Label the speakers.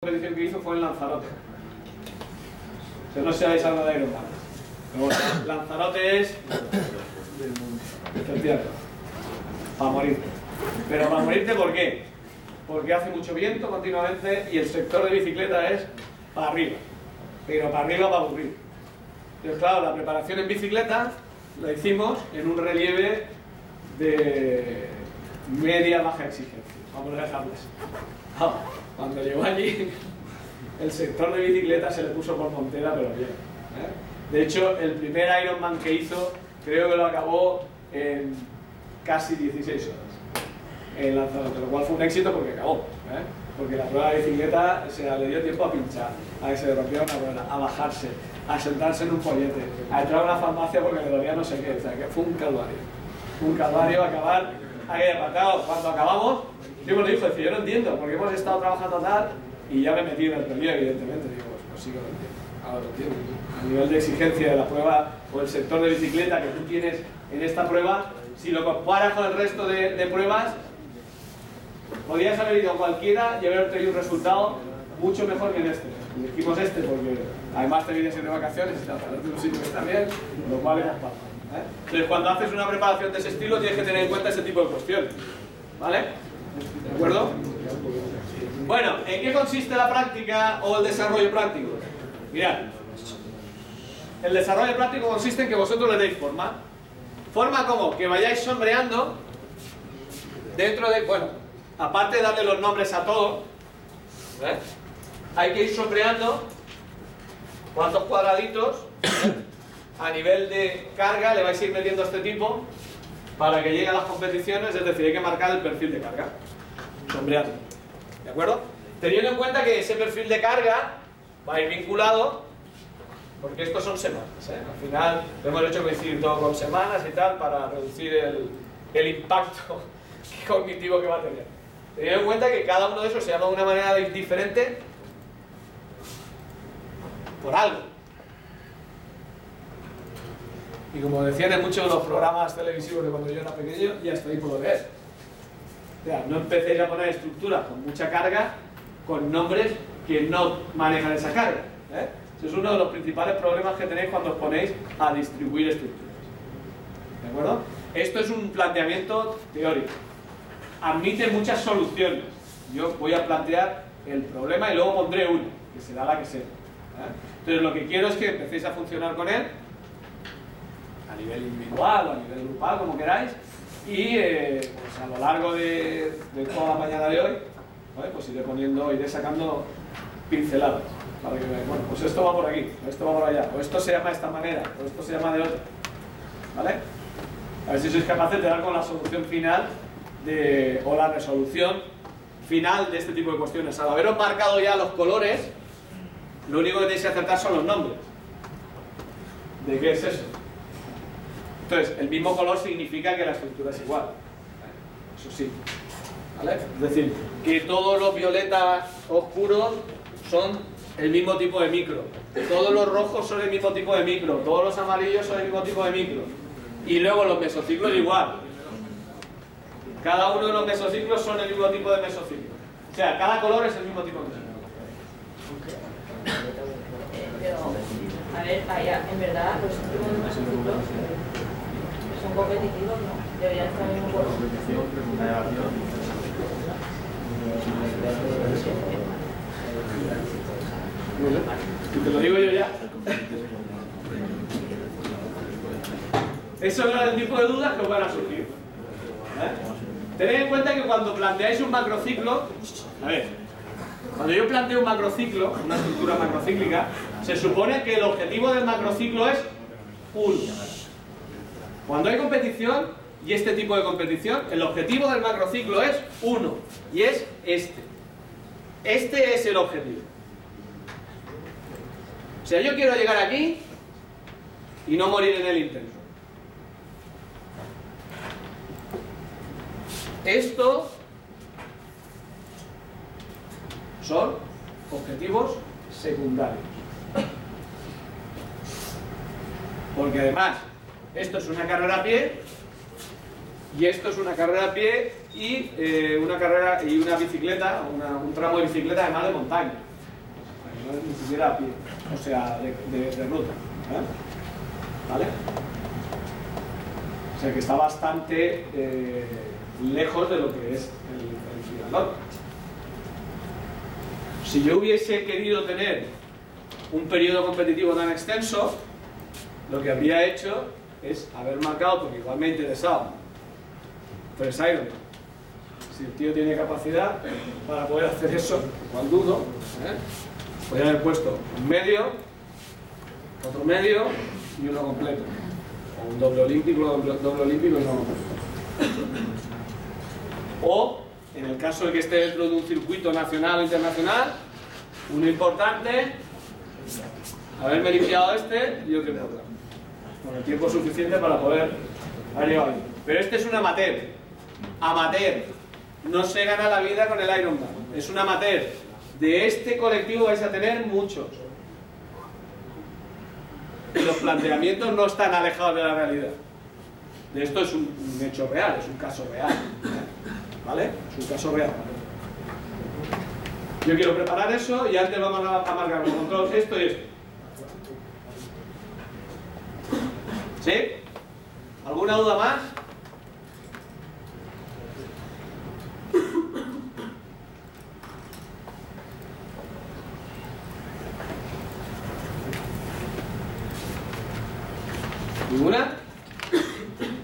Speaker 1: Competición que hizo fue en Lanzarote. Si no sabéis algo de Ironman. Pero bueno, Lanzarote es efectivamente, para morirte. Pero para morirte, ¿por qué? Porque hace mucho viento continuamente y el sector de bicicleta es para arriba. Pero para arriba para aburrir. Entonces, claro, la preparación en bicicleta la hicimos en un relieve de media-baja exigencia. Vamos a dejarles. Ah, cuando llegó allí, el sector de bicicleta se le puso por montera, pero bien. ¿eh? De hecho, el primer Ironman que hizo, creo que lo acabó en casi 16 horas en Lanzarote, lo cual fue un éxito porque acabó. ¿eh? Porque la prueba de bicicleta se le dio tiempo a pinchar, a que se rompiera una rueda, a bajarse, a sentarse en un pollete, a entrar a una farmacia porque le dolía no sé qué. O sea, que fue un calvario. Un calvario acabar ahí apartado. Cuando acabamos, yo me lo dijo, yo no entiendo, porque hemos estado trabajando tal y ya me metí en el relieve, evidentemente. Digo, pues, pues sí que lo entiendo. Ahora lo entiendo. A nivel de exigencia de la prueba o el sector de bicicleta que tú tienes en esta prueba, si lo comparas con el resto de, pruebas, podrías haber ido a cualquiera y haber obtenido un resultado mucho mejor que en este. Elegimos este porque además te vienes de vacaciones y de un sitio que está bien, lo cual. ¿eh? Entonces, cuando haces una preparación de ese estilo, tienes que tener en cuenta ese tipo de cuestiones. ¿Vale? ¿De acuerdo? Bueno, ¿en qué consiste la práctica o el desarrollo práctico? Mirad, el desarrollo práctico consiste en que vosotros le deis forma. Forma como que vayáis sombreando dentro de, bueno, aparte de darle los nombres a todo, ¿eh? hay que ir sombreando cuántos cuadraditos ¿eh? A nivel de carga le vais a ir metiendo este tipo para que llegue a las competiciones, es decir, hay que marcar el perfil de carga, sombreando, ¿de acuerdo? Teniendo en cuenta que ese perfil de carga va a ir vinculado porque estos son semanas, ¿eh? al final lo hemos hecho coincidir todo con semanas y tal para reducir el impacto cognitivo que va a tener. Teniendo en cuenta que cada uno de esos se llama de una manera diferente por algo. Y como decían en muchos de los programas televisivos de cuando yo era pequeño, ya por lo que es. O sea, no empecéis a poner estructuras con mucha carga con nombres que no manejan esa carga. ¿eh? Ese es uno de los principales problemas que tenéis cuando os ponéis a distribuir estructuras. ¿De acuerdo? Esto es un planteamiento teórico. Admite muchas soluciones. Yo voy a plantear el problema y luego pondré una, que será la que sea. ¿eh? Entonces lo que quiero es que empecéis a funcionar con él a nivel individual o a nivel grupal, como queráis, y eh, pues a lo largo de, toda la mañana de hoy, pues iré poniendo, iré sacando pinceladas. Para bueno, pues esto va por aquí, esto va por allá, o esto se llama de esta manera, o esto se llama de otra. ¿Vale? A ver si sois capaces de dar con la solución final de, o la resolución final de este tipo de cuestiones. Al haberos marcado ya los colores, lo único que tenéis que acertar son los nombres. ¿De qué es eso? Entonces, el mismo color significa que la estructura es igual. Eso sí. ¿Vale? Es decir, que todos los violetas oscuros son el mismo tipo de micro. Todos los rojos son el mismo tipo de micro. Todos los amarillos son el mismo tipo de micro. Y luego los mesociclos igual. Cada uno de los mesociclos son el mismo tipo de mesociclo. O sea, cada color es el mismo tipo de mesociclo.
Speaker 2: Pero, a ver, allá, en verdad, los últimos mesociclos son competitivos, ¿no? Deberían estar en color.
Speaker 1: Y te lo digo yo ya. Eso es el tipo de dudas que os van a surgir. ¿eh? Tened en cuenta que cuando planteáis un macrociclo, a ver, cuando yo planteo un macrociclo, una estructura macrocíclica, se supone que el objetivo del macrociclo es 1. Cuando hay competición, y este tipo de competición, el objetivo del macrociclo es 1, y es este. Este es el objetivo. O sea, yo quiero llegar aquí y no morir en el intento. Esto son objetivos secundarios. Porque además, esto es una carrera a pie Y esto es una carrera a pie y eh, una carrera y una bicicleta, un tramo de bicicleta además de montaña. No es ni siquiera a pie, o sea, de, ruta. ¿Vale? O sea que está bastante eh, lejos de lo que es el, el triatlón. Si yo hubiese querido tener un periodo competitivo tan extenso, lo que habría hecho es haber marcado, porque igual me ha interesado, tres Ironman. Si el tío tiene capacidad para poder hacer eso, igual dudo, ¿eh? podría haber puesto un medio, otro medio y uno completo. O un doble olímpico, doble olímpico y uno completo. O, en el caso de que esté dentro de un circuito nacional o internacional, uno importante, haberme limpiado este y otro importante. Con el tiempo suficiente para poder haber. Pero este es un amateur. Amateur. No se gana la vida con el Ironman. Es un amateur. De este colectivo vais a tener muchos. Los planteamientos no están alejados de la realidad. De esto es un, un hecho real, es un caso real. ¿Vale? Es un caso real. Yo quiero preparar eso y antes vamos a, a marcar con control esto y esto. ¿Sí? ¿Alguna duda más? ¿Ninguna?